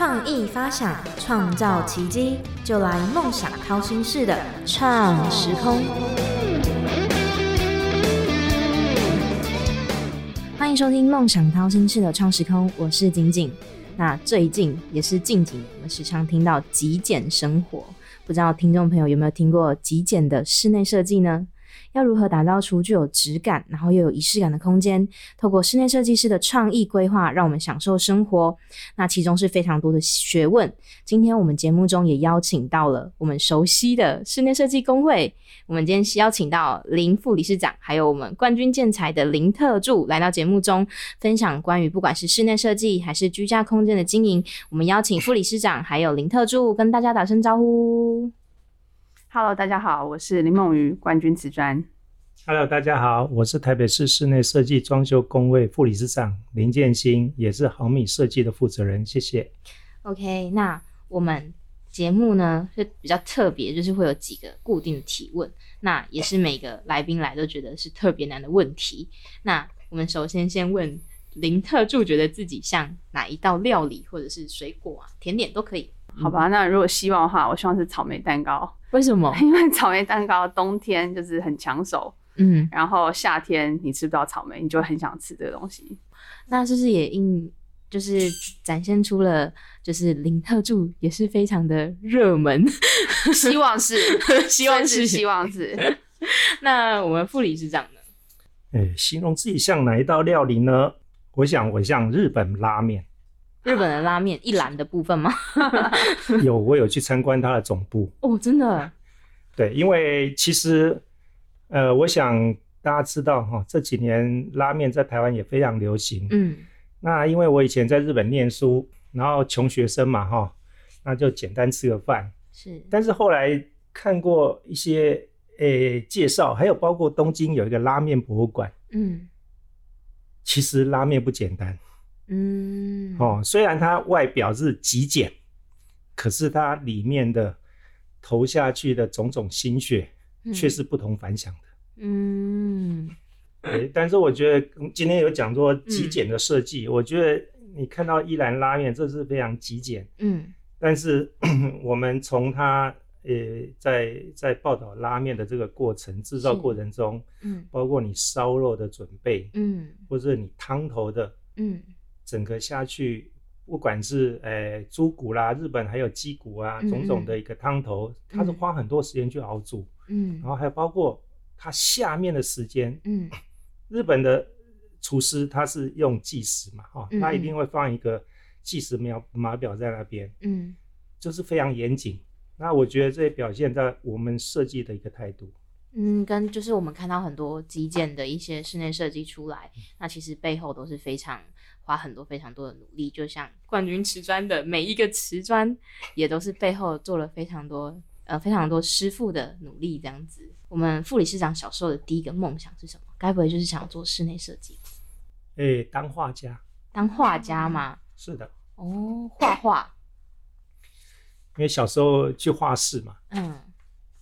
创意发想，创造奇迹，就来梦想掏心式的创时空。欢迎收听《梦想掏心式的创时空》，我是景景。那最近也是近几年，我们时常听到极简生活，不知道听众朋友有没有听过极简的室内设计呢？要如何打造出具有质感，然后又有仪式感的空间？透过室内设计师的创意规划，让我们享受生活。那其中是非常多的学问。今天我们节目中也邀请到了我们熟悉的室内设计工会。我们今天是邀请到林副理事长，还有我们冠军建材的林特助来到节目中，分享关于不管是室内设计还是居家空间的经营。我们邀请副理事长还有林特助跟大家打声招呼。Hello，大家好，我是林梦瑜，冠军瓷砖。Hello，大家好，我是台北市室内设计装修工会副理事长林建新，也是毫米设计的负责人。谢谢。OK，那我们节目呢是比较特别，就是会有几个固定的提问，那也是每个来宾来都觉得是特别难的问题。那我们首先先问林特助，觉得自己像哪一道料理，或者是水果啊、甜点都可以。好吧，那如果希望的话，我希望是草莓蛋糕。为什么？因为草莓蛋糕冬天就是很抢手，嗯，然后夏天你吃不到草莓，你就很想吃这个东西。那是不是也应就是展现出了，就是林特助也是非常的热门？希望是，希望是，希望是。那我们副理事长呢？哎，形容自己像哪一道料理呢？我想我像日本拉面。日本的拉面 一栏的部分吗？有，我有去参观它的总部。哦，真的？对，因为其实，呃，我想大家知道哈，这几年拉面在台湾也非常流行。嗯。那因为我以前在日本念书，然后穷学生嘛哈，那就简单吃个饭。是。但是后来看过一些诶介绍，还有包括东京有一个拉面博物馆。嗯。其实拉面不简单。嗯，哦，虽然它外表是极简，可是它里面的投下去的种种心血却是不同凡响的。嗯，对。但是我觉得今天有讲说极简的设计，我觉得你看到一兰拉面，这是非常极简。嗯，但是 我们从它呃在在报道拉面的这个过程制造过程中，嗯，包括你烧肉的准备，嗯，或者你汤头的，嗯。整个下去，不管是诶猪骨啦，日本还有鸡骨啊，种种的一个汤头，它是花很多时间去熬煮，嗯，然后还有包括它下面的时间，嗯，日本的厨师他是用计时嘛，哈，他一定会放一个计时秒码表在那边，嗯，就是非常严谨。那我觉得这也表现在我们设计的一个态度。嗯，跟就是我们看到很多极简的一些室内设计出来，那其实背后都是非常花很多非常多的努力。就像冠军瓷砖的每一个瓷砖，也都是背后做了非常多呃非常多师傅的努力这样子。我们副理事长小时候的第一个梦想是什么？该不会就是想要做室内设计？哎，当画家。当画家吗？是的。哦，画画。因为小时候去画室嘛。嗯。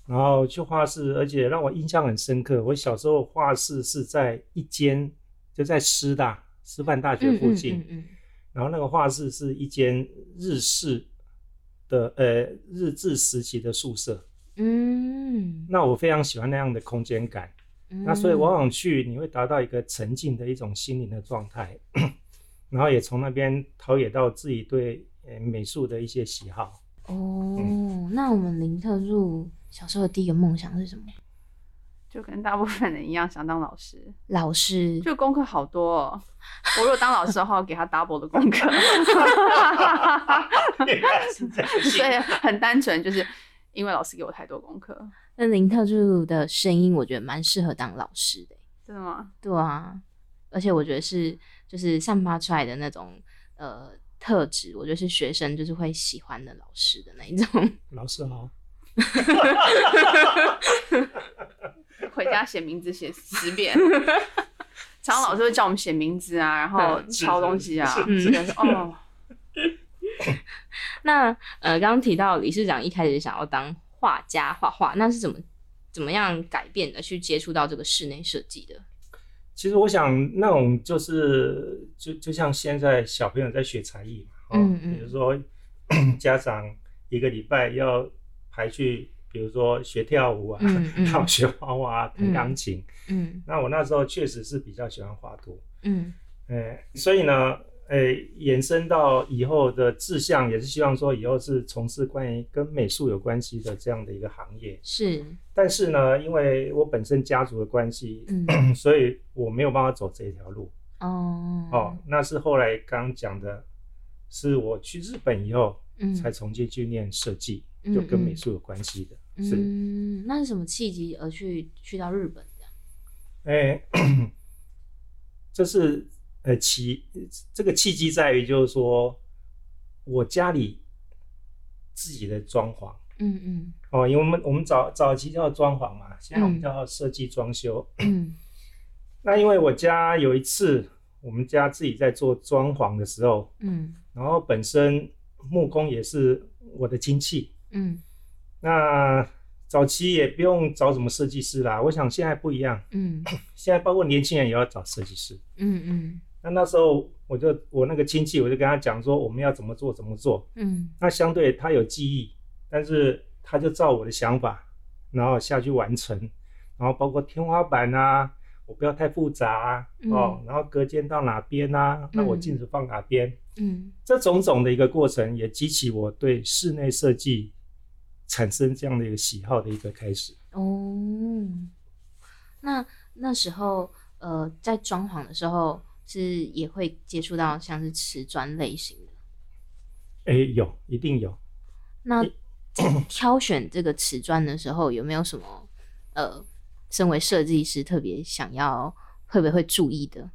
然后去画室，而且让我印象很深刻。我小时候画室是在一间，就在师大师范大学附近。嗯嗯。然后那个画室是一间日式的呃日治时期的宿舍。嗯。那我非常喜欢那样的空间感。嗯。那所以往往去你会达到一个沉浸的一种心灵的状态，然后也从那边陶冶到自己对呃美术的一些喜好。哦，那我们林特入。小时候的第一个梦想是什么？就跟大部分人一样，想当老师。老师就功课好多，哦。我如果当老师的话，给他 double 的功课。所以很单纯，就是因为老师给我太多功课。那林特助的声音，我觉得蛮适合当老师的。真的吗？对啊，而且我觉得是就是散发出来的那种呃特质，我觉得是学生就是会喜欢的老师的那一种。老师好。回家写名字写十遍，常 常老师会叫我们写名字啊，然后抄东西啊。哦。那呃，刚刚提到理事长一开始想要当画家画画，那是怎么怎么样改变的？去接触到这个室内设计的？其实我想，那种就是就就像现在小朋友在学才艺嘛，嗯嗯，比如说 家长一个礼拜要排去，比如说学跳舞啊，要学画画、啊弹钢琴。嗯，那我那时候确实是比较喜欢画图。嗯，哎，所以呢。诶，延伸到以后的志向也是希望说以后是从事关于跟美术有关系的这样的一个行业。是，但是呢，因为我本身家族的关系，嗯，所以我没有办法走这条路。哦，哦，那是后来刚讲的，是我去日本以后，嗯，才重新去念设计，就跟美术有关系的。是，嗯，那是什么契机而去去到日本的？哎，这是。呃，契这个契机在于，就是说我家里自己的装潢，嗯嗯，哦，因为我们我们早早期叫装潢嘛，现在我们叫设计装修。嗯，那因为我家有一次，我们家自己在做装潢的时候，嗯，然后本身木工也是我的亲戚，嗯，那早期也不用找什么设计师啦，我想现在不一样，嗯，现在包括年轻人也要找设计师，嗯嗯。那那时候我就我那个亲戚，我就跟他讲说我们要怎么做怎么做。嗯，那相对他有记忆，但是他就照我的想法，然后下去完成，然后包括天花板啊，我不要太复杂啊哦，然后隔间到哪边啊，那我镜子放哪边，嗯，这种种的一个过程也激起我对室内设计产生这样的一个喜好的一个开始。哦，那那时候呃，在装潢的时候。是也会接触到像是瓷砖类型的，哎，有，一定有。那 挑选这个瓷砖的时候，有没有什么呃，身为设计师特别想要会不会会注意的？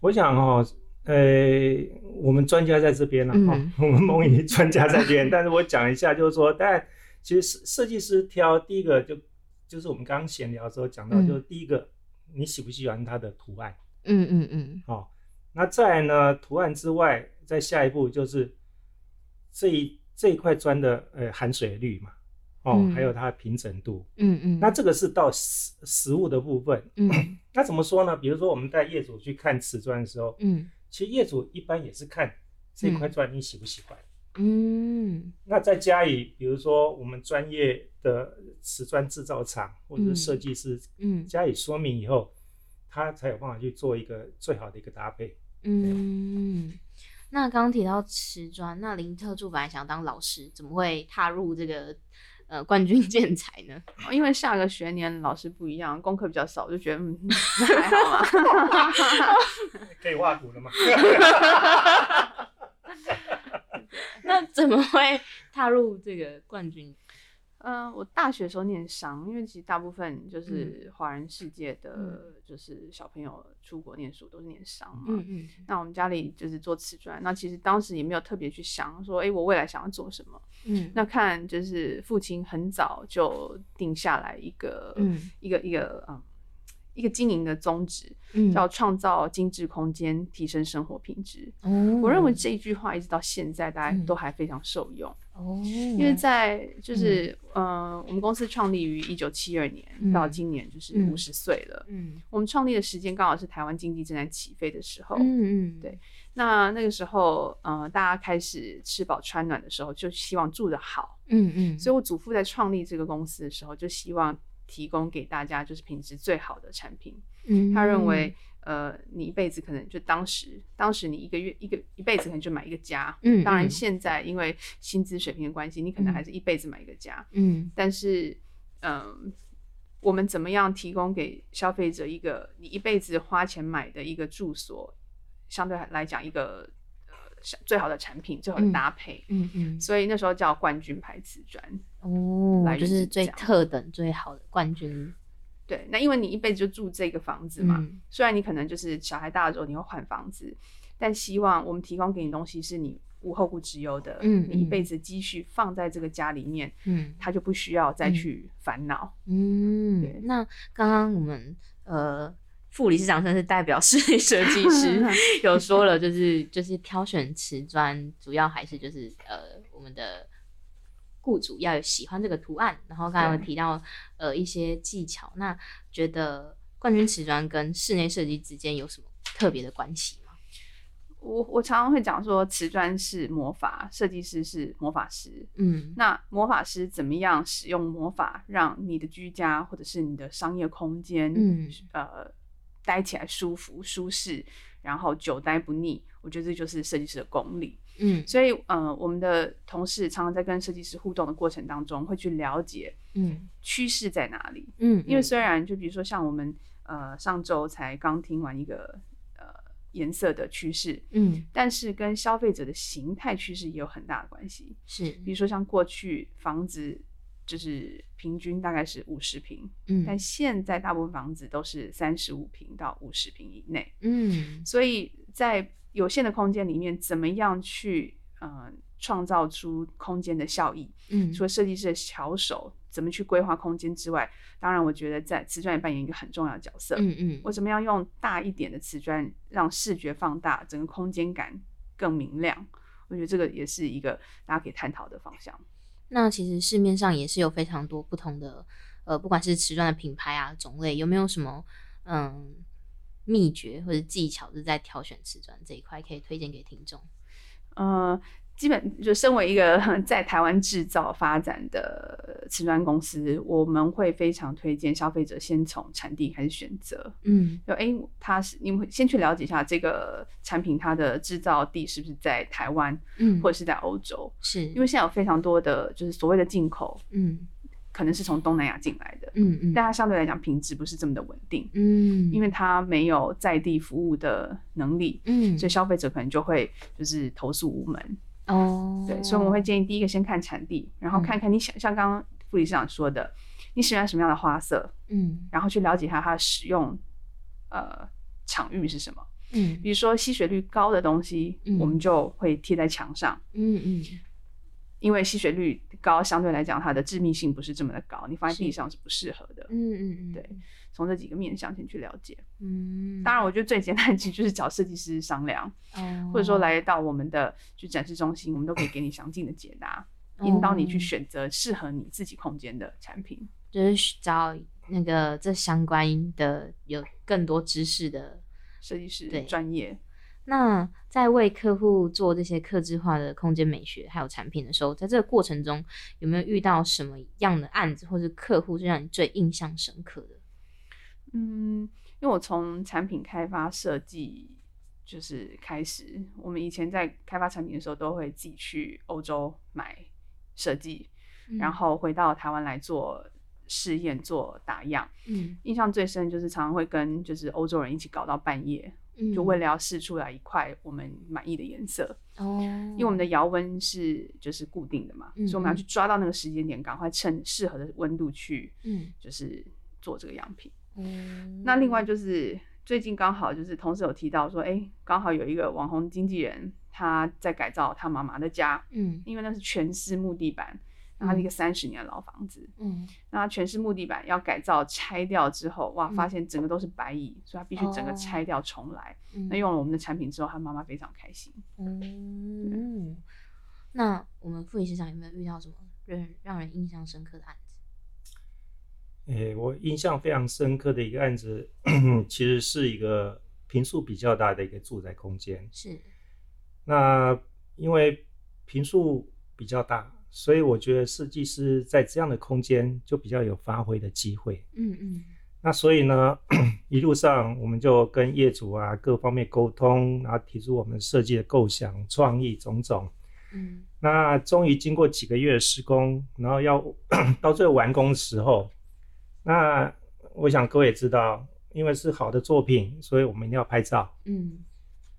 我想哦，呃，我们专家在这边呢，我们梦怡专家在这边，但是我讲一下，就是说，但其实设设计师挑第一个就就是我们刚刚闲聊的时候讲到，就是第一个，你喜不喜欢它的图案？嗯嗯嗯，好，那再呢？图案之外，再下一步就是这一这一块砖的呃含水率嘛，哦，还有它的平整度，嗯嗯，那这个是到实实物的部分，嗯，那怎么说呢？比如说我们带业主去看瓷砖的时候，嗯，其实业主一般也是看这块砖你喜不喜欢，嗯，那再加以比如说我们专业的瓷砖制造厂或者设计师，嗯，加以说明以后。他才有办法去做一个最好的一个搭配。嗯，那刚刚提到瓷砖，那林特助本来想当老师，怎么会踏入这个呃冠军建材呢？因为下个学年老师不一样，功课比较少，我就觉得嗯 还好嘛。可以画图了吗？那怎么会踏入这个冠军？嗯，我大学时候念商，因为其实大部分就是华人世界的，就是小朋友出国念书都是念商嘛。嗯嗯。那我们家里就是做瓷砖，那其实当时也没有特别去想说，哎，我未来想要做什么。嗯。那看就是父亲很早就定下来一个，嗯，一个一个嗯。一个经营的宗旨，叫创造精致空间，提升生活品质。我认为这一句话一直到现在，大家都还非常受用。哦，因为在就是呃，我们公司创立于一九七二年，到今年就是五十岁了。嗯，我们创立的时间刚好是台湾经济正在起飞的时候。嗯嗯，对。那那个时候，呃，大家开始吃饱穿暖的时候，就希望住得好。嗯嗯，所以我祖父在创立这个公司的时候，就希望。提供给大家就是品质最好的产品。嗯，他认为，呃，你一辈子可能就当时，当时你一个月一个一辈子可能就买一个家。嗯，当然现在因为薪资水平的关系，你可能还是一辈子买一个家。嗯，但是，嗯，我们怎么样提供给消费者一个你一辈子花钱买的一个住所，相对来讲一个。最好的产品，最好的搭配，嗯嗯，所以那时候叫冠军牌瓷砖哦，就是最特等、最好的冠军。对，那因为你一辈子就住这个房子嘛，虽然你可能就是小孩大了之后你会换房子，但希望我们提供给你东西是你无后顾之忧的，嗯，你一辈子积蓄放在这个家里面，嗯，他就不需要再去烦恼，嗯，对。那刚刚我们呃。副理事长算是代表室内设计师，有说了，就是就是挑选瓷砖，主要还是就是呃，我们的雇主要有喜欢这个图案。然后刚刚提到呃一些技巧，那觉得冠军瓷砖跟室内设计之间有什么特别的关系吗？我我常常会讲说，瓷砖是魔法，设计师是魔法师。嗯，那魔法师怎么样使用魔法，让你的居家或者是你的商业空间，嗯，呃，待起来舒服舒适，然后久待不腻。我觉得这就是设计师的功力。嗯，所以呃，我们的同事常常在跟设计师互动的过程当中，会去了解，嗯，趋势在哪里。嗯，因为虽然就比如说像我们呃上周才刚听完一个。颜色的趋势，嗯，但是跟消费者的形态趋势也有很大的关系。是，比如说像过去房子就是平均大概是五十平，嗯，但现在大部分房子都是三十五平到五十平以内，嗯，所以在有限的空间里面，怎么样去呃创造出空间的效益？嗯，除了设计师的巧手。怎么去规划空间之外，当然我觉得在瓷砖也扮演一个很重要的角色。嗯嗯，我怎么样用大一点的瓷砖让视觉放大，整个空间感更明亮？我觉得这个也是一个大家可以探讨的方向。那其实市面上也是有非常多不同的，呃，不管是瓷砖的品牌啊种类，有没有什么嗯秘诀或者技巧是在挑选瓷砖这一块可以推荐给听众？呃。基本就身为一个在台湾制造发展的瓷砖公司，我们会非常推荐消费者先从产地开始选择。嗯，就哎，他是你们先去了解一下这个产品它的制造地是不是在台湾，嗯，或者是在欧洲？是。因为现在有非常多的就是所谓的进口，嗯，可能是从东南亚进来的，嗯嗯，但它相对来讲品质不是这么的稳定，嗯，因为它没有在地服务的能力，嗯，所以消费者可能就会就是投诉无门。哦，对，所以我们会建议第一个先看产地，然后看看你想像刚刚副理事长说的，你喜欢什么样的花色，嗯，然后去了解一下它的使用，呃，场域是什么，嗯，比如说吸水率高的东西，我们就会贴在墙上，嗯嗯，因为吸水率高相对来讲它的致密性不是这么的高，你放在地上是不适合的，嗯嗯嗯，对。从这几个面向先去了解，嗯，当然，我觉得最简单其实就是找设计师商量，哦，或者说来到我们的去展示中心，我们都可以给你详尽的解答，引导你去选择适合你自己空间的产品，就是找那个这相关的有更多知识的设计师，对，专业。那在为客户做这些客制化的空间美学还有产品的时候，在这个过程中有没有遇到什么样的案子或者客户是让你最印象深刻的？嗯，因为我从产品开发设计就是开始，我们以前在开发产品的时候，都会自己去欧洲买设计，然后回到台湾来做试验、做打样。嗯，印象最深就是常常会跟就是欧洲人一起搞到半夜，就为了要试出来一块我们满意的颜色。哦，因为我们的窑温是就是固定的嘛，所以我们要去抓到那个时间点，赶快趁适合的温度去，嗯，就是做这个样品。嗯，那另外就是最近刚好就是同事有提到说，哎，刚好有一个网红经纪人他在改造他妈妈的家，嗯，因为那是全是木地板，那是一个三十年的老房子，嗯，那全是木地板要改造拆掉之后，哇，发现整个都是白蚁，所以他必须整个拆掉重来。那用了我们的产品之后，他妈妈非常开心。嗯，那我们副理事长有没有遇到什么让让人印象深刻的案子？诶，我印象非常深刻的一个案子，其实是一个平数比较大的一个住宅空间。是。那因为平数比较大，所以我觉得设计师在这样的空间就比较有发挥的机会。嗯嗯。那所以呢，一路上我们就跟业主啊各方面沟通，然后提出我们设计的构想、创意种种。嗯。那终于经过几个月的施工，然后要 到最后完工的时候。那我想各位也知道，因为是好的作品，所以我们一定要拍照。嗯，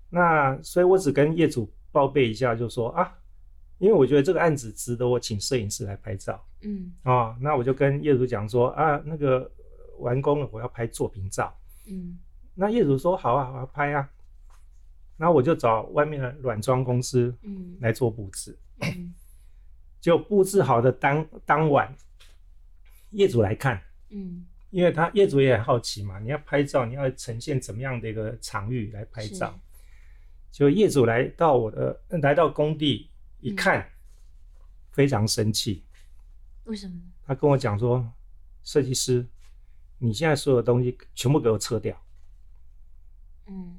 那所以我只跟业主报备一下，就说啊，因为我觉得这个案子值得我请摄影师来拍照。嗯，啊，那我就跟业主讲说啊，那个完工了，我要拍作品照。嗯，那业主说好啊，好啊，拍啊。然后我就找外面的软装公司，嗯，来做布置。嗯，就布置好的当当晚，业主来看。嗯，因为他业主也很好奇嘛，你要拍照，你要呈现怎么样的一个场域来拍照？就业主来到我的来到工地一看，非常生气。为什么？他跟我讲说，设计师，你现在所有东西全部给我撤掉。嗯，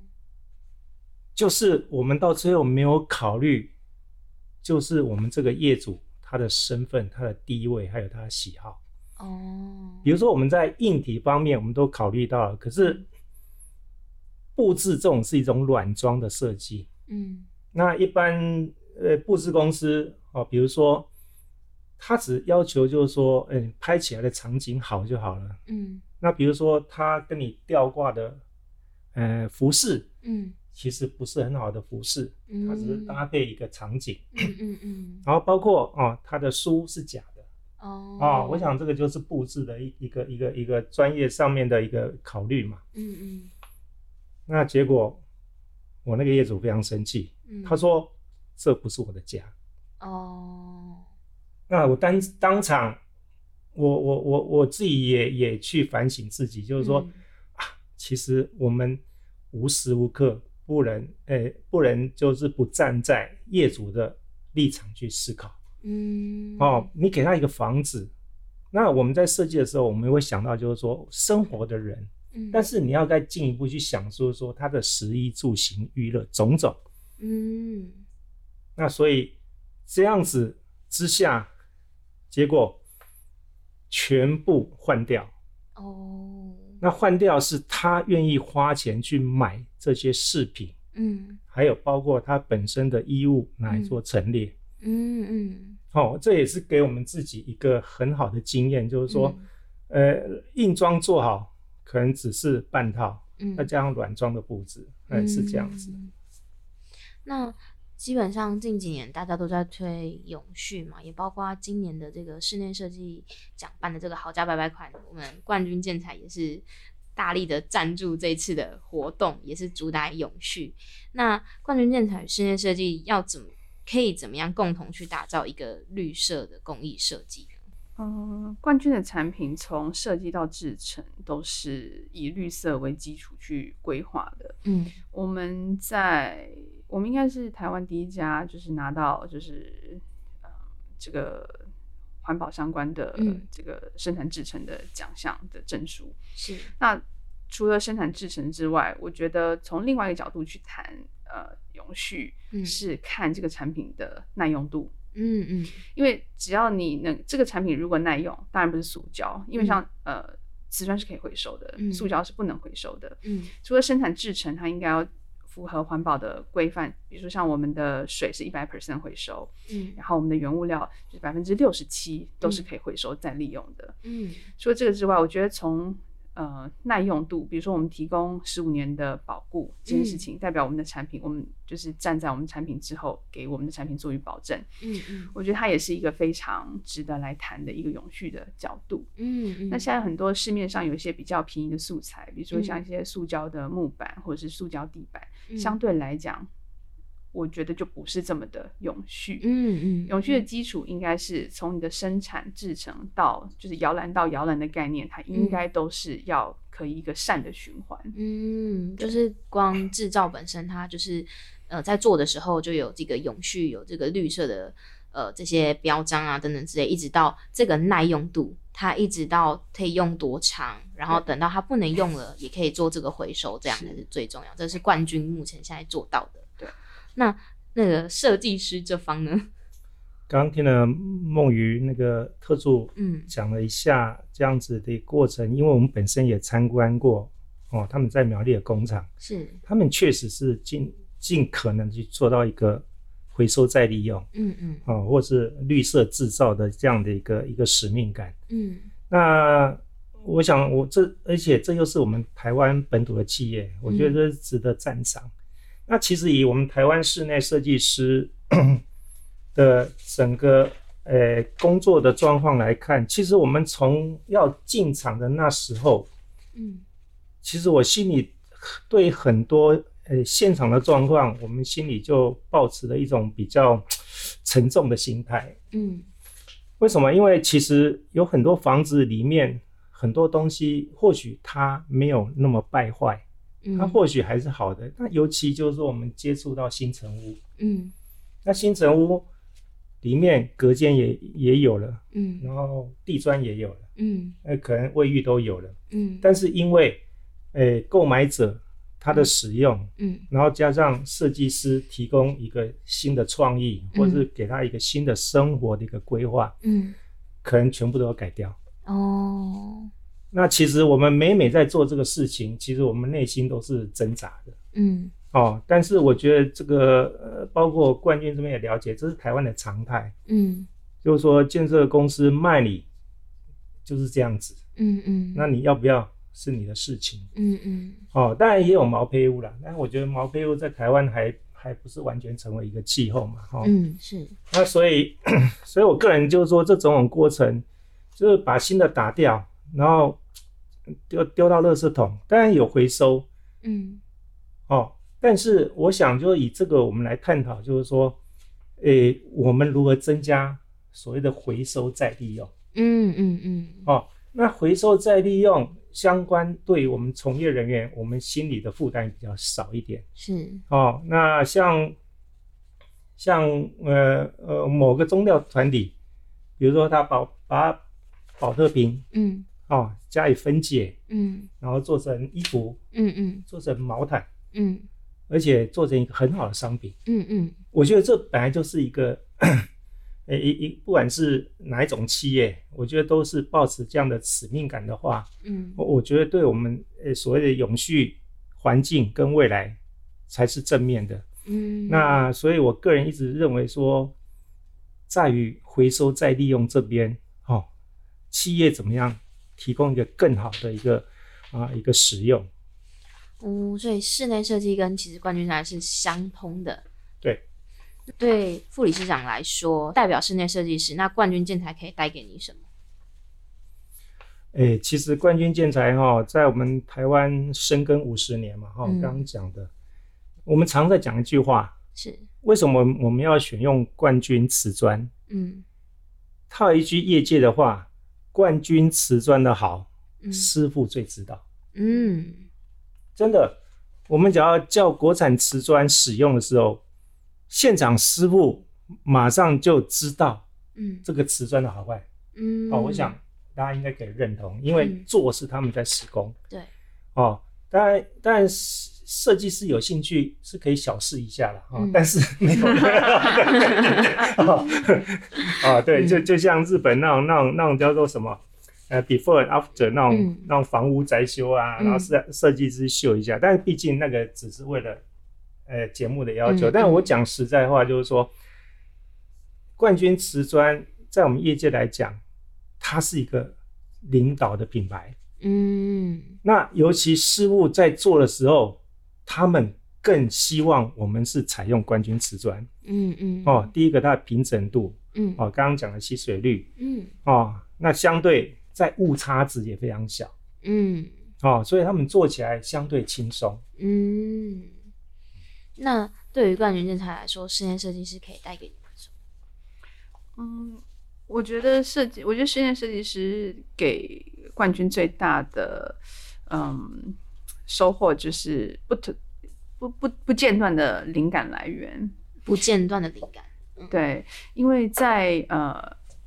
就是我们到最后没有考虑，就是我们这个业主他的身份、他的地位，还有他的喜好。哦，比如说我们在硬体方面，我们都考虑到了，可是布置这种是一种软装的设计。嗯，那一般呃布置公司哦，比如说他只要求就是说，嗯，拍起来的场景好就好了。嗯，那比如说他跟你吊挂的呃服饰，嗯，其实不是很好的服饰，它只是搭配一个场景。嗯嗯嗯。然后包括哦，他的书是假的。哦。啊，我想这个就是布置的一一个一个一个专业上面的一个考虑嘛。嗯嗯。那结果。我那个业主非常生气，他说：“这不是我的家。”哦，那我当当场，我我我我自己也也去反省自己，就是说啊，其实我们无时无刻不能，诶，不能就是不站在业主的立场去思考。嗯，哦，你给他一个房子，那我们在设计的时候，我们会想到就是说生活的人。但是你要再进一步去想说说他的食衣住行娱乐种种，嗯，那所以这样子之下，结果全部换掉哦。那换掉是他愿意花钱去买这些饰品，嗯，还有包括他本身的衣物来做陈列，嗯嗯。哦，这也是给我们自己一个很好的经验，就是说，呃，硬装做好。可能只是半套，嗯，再加上软装的布置，嗯，是这样子。那基本上近几年大家都在推永续嘛，也包括今年的这个室内设计奖办的这个好家百百款，我们冠军建材也是大力的赞助这次的活动，也是主打永续。那冠军建材室内设计要怎么可以怎么样共同去打造一个绿色的工艺设计？嗯，冠军的产品从设计到制成都是以绿色为基础去规划的。嗯，我们在我们应该是台湾第一家，就是拿到就是嗯这个环保相关的这个生产制成的奖项的证书。是。那除了生产制成之外，我觉得从另外一个角度去谈呃永续，是看这个产品的耐用度。嗯嗯，因为只要你能这个产品如果耐用，当然不是塑胶，因为像呃瓷砖是可以回收的，塑胶是不能回收的。嗯，除了生产制成，它应该要符合环保的规范，比如说像我们的水是一百 percent 回收，嗯，然后我们的原物料就是百分之六十七都是可以回收再利用的。嗯，除了这个之外，我觉得从呃，耐用度，比如说我们提供十五年的保固这件事情，代表我们的产品，我们就是站在我们产品之后，给我们的产品做予保证。嗯嗯，我觉得它也是一个非常值得来谈的一个永续的角度。嗯嗯，那现在很多市面上有一些比较便宜的素材，比如说像一些塑胶的木板或者是塑胶地板，相对来讲。我觉得就不是这么的永续。嗯嗯，永续的基础应该是从你的生产制成到就是摇篮到摇篮的概念，它应该都是要可以一个善的循环。嗯，就是光制造本身，它就是呃在做的时候就有这个永续，有这个绿色的呃这些标章啊等等之类，一直到这个耐用度，它一直到可以用多长，然后等到它不能用了也可以做这个回收，这样才是最重要。这是冠军目前现在做到的。那那个设计师这方呢？刚刚听了梦鱼那个特助嗯。讲了一下这样子的过程，因为我们本身也参观过哦，他们在苗栗的工厂是，他们确实是尽尽可能去做到一个回收再利用，嗯嗯，哦，或是绿色制造的这样的一个一个使命感，嗯，那我想我这而且这又是我们台湾本土的企业，我觉得这值得赞赏。那其实以我们台湾室内设计师 的整个呃工作的状况来看，其实我们从要进场的那时候，嗯，其实我心里对很多呃现场的状况，我们心里就保持了一种比较沉重的心态，嗯，为什么？因为其实有很多房子里面很多东西，或许它没有那么败坏。它或许还是好的，那尤其就是说我们接触到新城屋，嗯，那新城屋里面隔间也也有了，嗯，然后地砖也有了，嗯，那可能卫浴都有了，嗯，但是因为，诶，购买者他的使用，嗯，然后加上设计师提供一个新的创意，或是给他一个新的生活的一个规划，嗯，可能全部都要改掉。哦，那其实我们每每在做这个事情，其实我们内心都是挣扎的，嗯，哦，但是我觉得这个呃，包括冠军这边也了解，这是台湾的常态，嗯，就是说建设公司卖你就是这样子，嗯嗯，那你要不要？是你的事情，嗯嗯，哦，当然也有毛坯屋啦，但我觉得毛坯屋在台湾还还不是完全成为一个气候嘛，哈，嗯。是，那所以，所以我个人就是说，这种种过程，就是把新的打掉，然后丢丢到垃圾桶，当然有回收，嗯，哦，但是我想就以这个我们来探讨，就是说，诶，我们如何增加所谓的回收再利用，嗯嗯嗯，哦，那回收再利用。相关对我们从业人员，我们心里的负担比较少一点。是。哦，那像像呃呃某个宗教团体，比如说他保把保特瓶，嗯，哦加以分解，嗯，然后做成衣服，嗯嗯，做成毛毯，嗯，而且做成一个很好的商品，嗯嗯，我觉得这本来就是一个。诶，一一不管是哪一种企业，我觉得都是保持这样的使命感的话，嗯，我我觉得对我们呃所谓的永续环境跟未来才是正面的，嗯，那所以我个人一直认为说，在于回收再利用这边，哦，企业怎么样提供一个更好的一个啊一个使用，嗯，所以室内设计跟其实冠军赛是相通的，对。对副理事长来说，代表室内设计师，那冠军建材可以带给你什么？哎，其实冠军建材哈，在我们台湾深耕五十年嘛，哈，刚刚讲的，我们常在讲一句话，是为什么我们要选用冠军瓷砖？嗯，套一句业界的话，冠军瓷砖的好，师傅最知道。嗯，真的，我们只要叫国产瓷砖使用的时候。现场师傅马上就知道，嗯，这个瓷砖的好坏，嗯，哦，我想大家应该可以认同，因为做是他们在施工，对，哦，当然，当然设计师有兴趣是可以小试一下了，啊，但是 没有，啊，对，就就像日本那种那种那种叫做什么，呃，before and after 那种那种房屋宅修啊，然后设设计师秀一下，但是毕竟那个只是为了。呃，节目的要求，但我讲实在话，就是说，冠军瓷砖在我们业界来讲，它是一个领导的品牌。嗯，那尤其师傅在做的时候，他们更希望我们是采用冠军瓷砖。嗯嗯。哦，第一个它的平整度，嗯，哦，刚刚讲的吸水率，嗯，哦，那相对在误差值也非常小。嗯，哦，所以他们做起来相对轻松。嗯。那对于冠军建材来说，室内设计师可以带给你们什么？嗯，我觉得设计，我觉得室内设计师给冠军最大的嗯收获就是不不不不间断的灵感来源，不间断的灵感。对，因为在呃，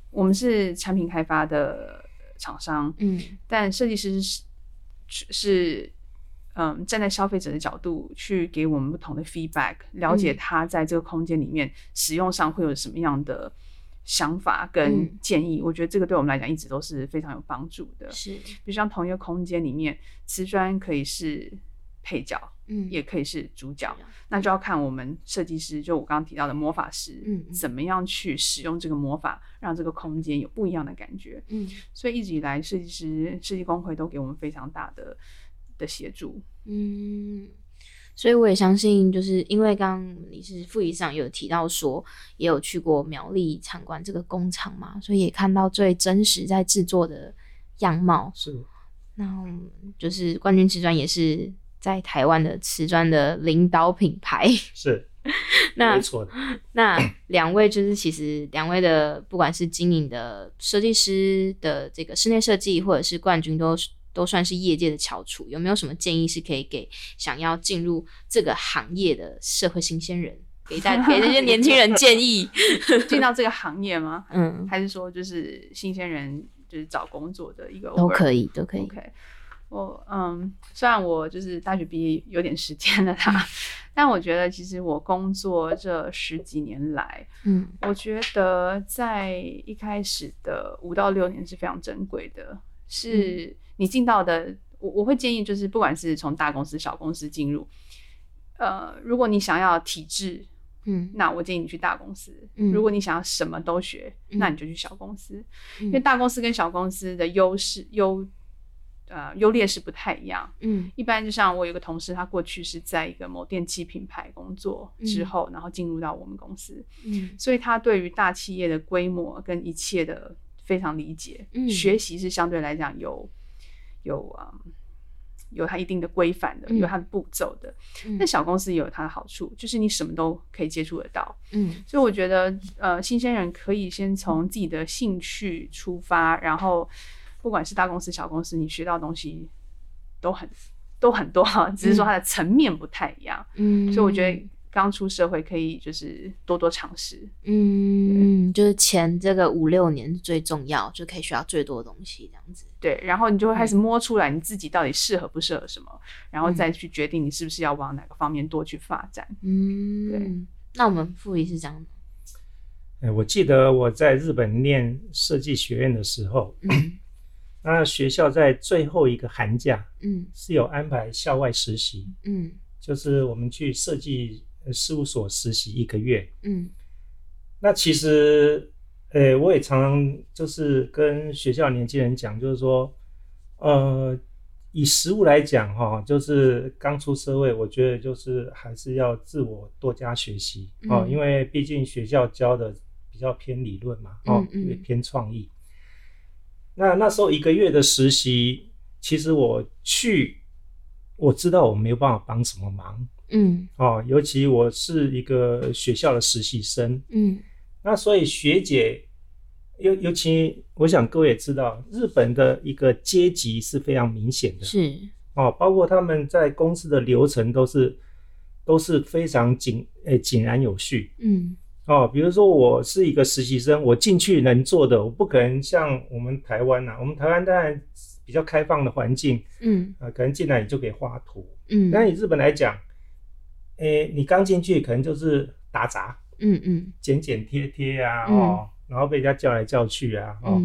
我们是产品开发的厂商，嗯，但设计师是是。嗯，站在消费者的角度去给我们不同的 feedback，了解他在这个空间里面使用上会有什么样的想法跟建议。我觉得这个对我们来讲一直都是非常有帮助的。是，比如像同一个空间里面，瓷砖可以是配角，嗯，也可以是主角，那就要看我们设计师，就我刚刚提到的魔法师，嗯，怎么样去使用这个魔法，让这个空间有不一样的感觉。嗯，所以一直以来，设计师设计工会都给我们非常大的。的协助，嗯，所以我也相信，就是因为刚刚你是副理事长有提到说，也有去过苗栗参观这个工厂嘛，所以也看到最真实在制作的样貌。是，那就是冠军瓷砖也是在台湾的瓷砖的领导品牌。是，那没错。那两位就是其实两位的，不管是经营的设计师的这个室内设计，或者是冠军都。都算是业界的翘楚，有没有什么建议是可以给想要进入这个行业的社会新鲜人，给大给这些年轻人建议？进到这个行业吗？嗯，还是说就是新鲜人就是找工作的一个都可以，都可以。OK，我嗯，虽然我就是大学毕业有点时间了啦，但我觉得其实我工作这十几年来，嗯，我觉得在一开始的五到六年是非常珍贵的，是你进到的。我我会建议就是不管是从大公司、小公司进入，呃，如果你想要体制，嗯，那我建议你去大公司；如果你想要什么都学，那你就去小公司，因为大公司跟小公司的优势优。呃，优劣势不太一样。嗯，一般就像我有个同事，他过去是在一个某电器品牌工作之后，然后进入到我们公司。嗯，所以他对于大企业的规模跟一切的非常理解。嗯，学习是相对来讲有有啊有它一定的规范的，有它的步骤的。那小公司也有它的好处，就是你什么都可以接触得到。嗯，所以我觉得呃，新鲜人可以先从自己的兴趣出发，然后。不管是大公司、小公司，你学到东西都很都很多哈，只是说它的层面不太一样。嗯，所以我觉得刚出社会可以就是多多尝试。嗯，就是前这个五六年最重要，就可以学到最多的东西这样子。对，然后你就会开始摸出来你自己到底适合不适合什么，然后再去决定你是不是要往哪个方面多去发展。嗯，对。那我们副理是这样。哎，我记得我在日本念设计学院的时候。那学校在最后一个寒假，嗯，是有安排校外实习，嗯，就是我们去设计事务所实习一个月，嗯，那其实，呃，我也常常就是跟学校年轻人讲，就是说，呃，以实务来讲，哈，就是刚出社会，我觉得就是还是要自我多加学习，哦，因为毕竟学校教的比较偏理论嘛，哦，也偏创意。那那时候一个月的实习，其实我去，我知道我没有办法帮什么忙，嗯，哦，尤其我是一个学校的实习生，嗯，那所以学姐，尤尤其我想各位也知道，日本的一个阶级是非常明显的，是，哦，包括他们在公司的流程都是都是非常井诶井然有序，嗯。哦，比如说我是一个实习生，我进去能做的，我不可能像我们台湾呐，我们台湾当然比较开放的环境，嗯，啊，可能进来你就可以画图，嗯，但以日本来讲，诶，你刚进去可能就是打杂，嗯嗯，剪剪贴贴啊，哦，然后被人家叫来叫去啊，哦，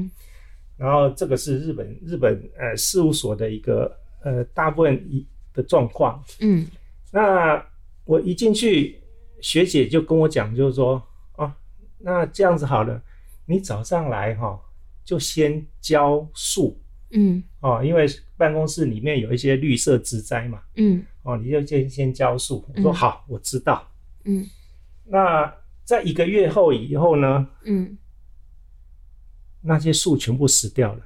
然后这个是日本日本呃事务所的一个呃大部分一的状况，嗯，那我一进去，学姐就跟我讲，就是说。那这样子好了，你早上来哈，就先浇树，嗯，哦，因为办公室里面有一些绿色植栽嘛，嗯，哦，你就先先浇树。我说好，我知道，嗯。那在一个月后以后呢，嗯，那些树全部死掉了，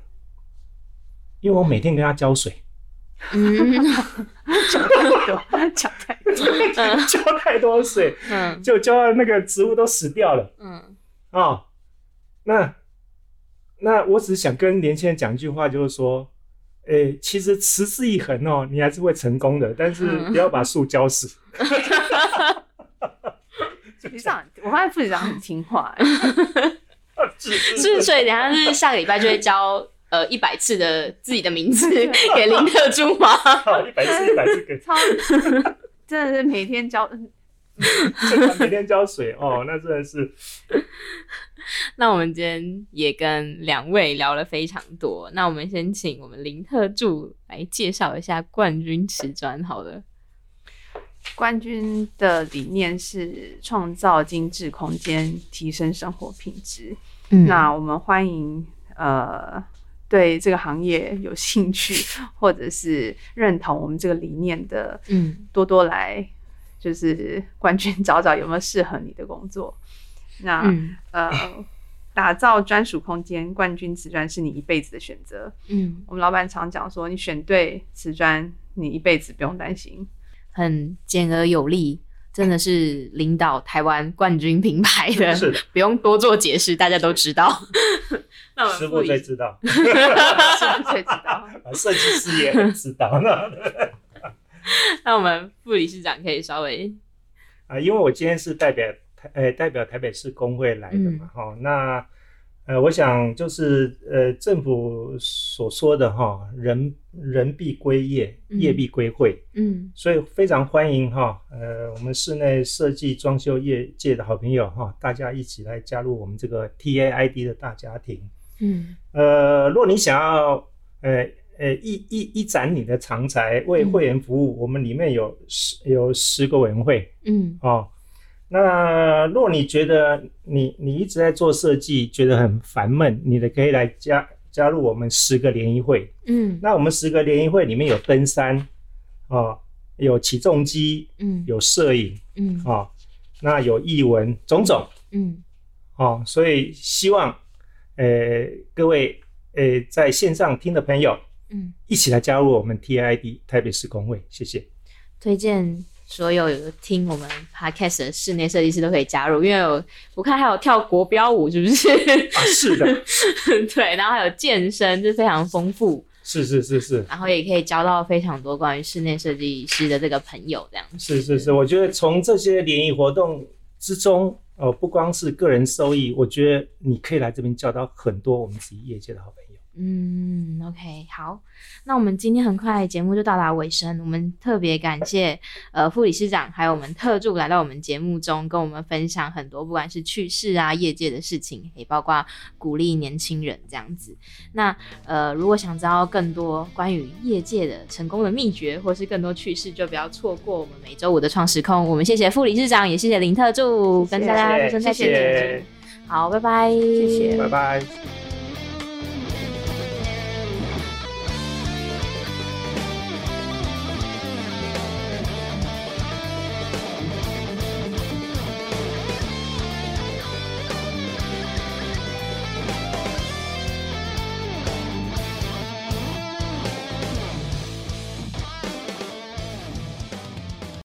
因为我每天给它浇水，嗯，浇太多，浇太多，浇太多水，嗯，就浇到那个植物都死掉了，嗯。啊，那那我只是想跟年轻人讲一句话，就是说，诶，其实持之以恒哦，你还是会成功的，但是不要把树浇死。局长，我发现副局长很听话，是所以等下是下个礼拜就会教呃一百次的自己的名字 给林特助吗？一百次，一百次给，超真的是每天教。每天浇水哦，那真的是。那我们今天也跟两位聊了非常多，那我们先请我们林特助来介绍一下冠军瓷砖，好了。冠军的理念是创造精致空间，提升生活品质。嗯，那我们欢迎呃对这个行业有兴趣 或者是认同我们这个理念的，嗯，多多来。就是冠军找找有没有适合你的工作，那呃，打造专属空间，冠军瓷砖是你一辈子的选择。嗯，我们老板常讲说，你选对瓷砖，你一辈子不用担心。很简而有力，真的是领导台湾冠军品牌的，是 不用多做解释，大家都知道。那 师傅最知道，师傅最知道，设计师也很知道呢。那我们副理事长可以稍微啊，因为我今天是代表台呃代表台北市工会来的嘛，哈，那呃，我想就是呃，政府所说的哈，人人必归业，业必归会，嗯，所以非常欢迎哈，呃，我们室内设计装修业界的好朋友哈，大家一起来加入我们这个 TAID 的大家庭，嗯，呃，若你想要呃呃一一一展你的长才为会员服务，我们里面有十有十个委员会，嗯，哦。那若你觉得你你一直在做设计，觉得很烦闷，你的可以来加加入我们十个联谊会。嗯，那我们十个联谊会里面有登山，哦，有起重机，嗯，有摄影，嗯，哦，那有译文，种种，嗯，哦，所以希望，呃，各位，呃，在线上听的朋友，嗯，一起来加入我们 TID 台北市工会，谢谢，推荐。所有有听我们 podcast 的室内设计师都可以加入，因为我我看还有跳国标舞，是不是？啊，是的，对，然后还有健身，就非常丰富。是是是是，然后也可以交到非常多关于室内设计师的这个朋友，这样。是是是，我觉得从这些联谊活动之中，呃，不光是个人收益，我觉得你可以来这边交到很多我们自己业界的好朋友。嗯，OK，好，那我们今天很快节目就到达尾声，我们特别感谢呃副理事长还有我们特助来到我们节目中，跟我们分享很多不管是趣事啊、业界的事情，也包括鼓励年轻人这样子。那呃，如果想知道更多关于业界的成功的秘诀，或是更多趣事，就不要错过我们每周五的创时空。我们谢谢副理事长，也谢谢林特助，跟大家说声再见。好，拜拜，谢谢，拜拜。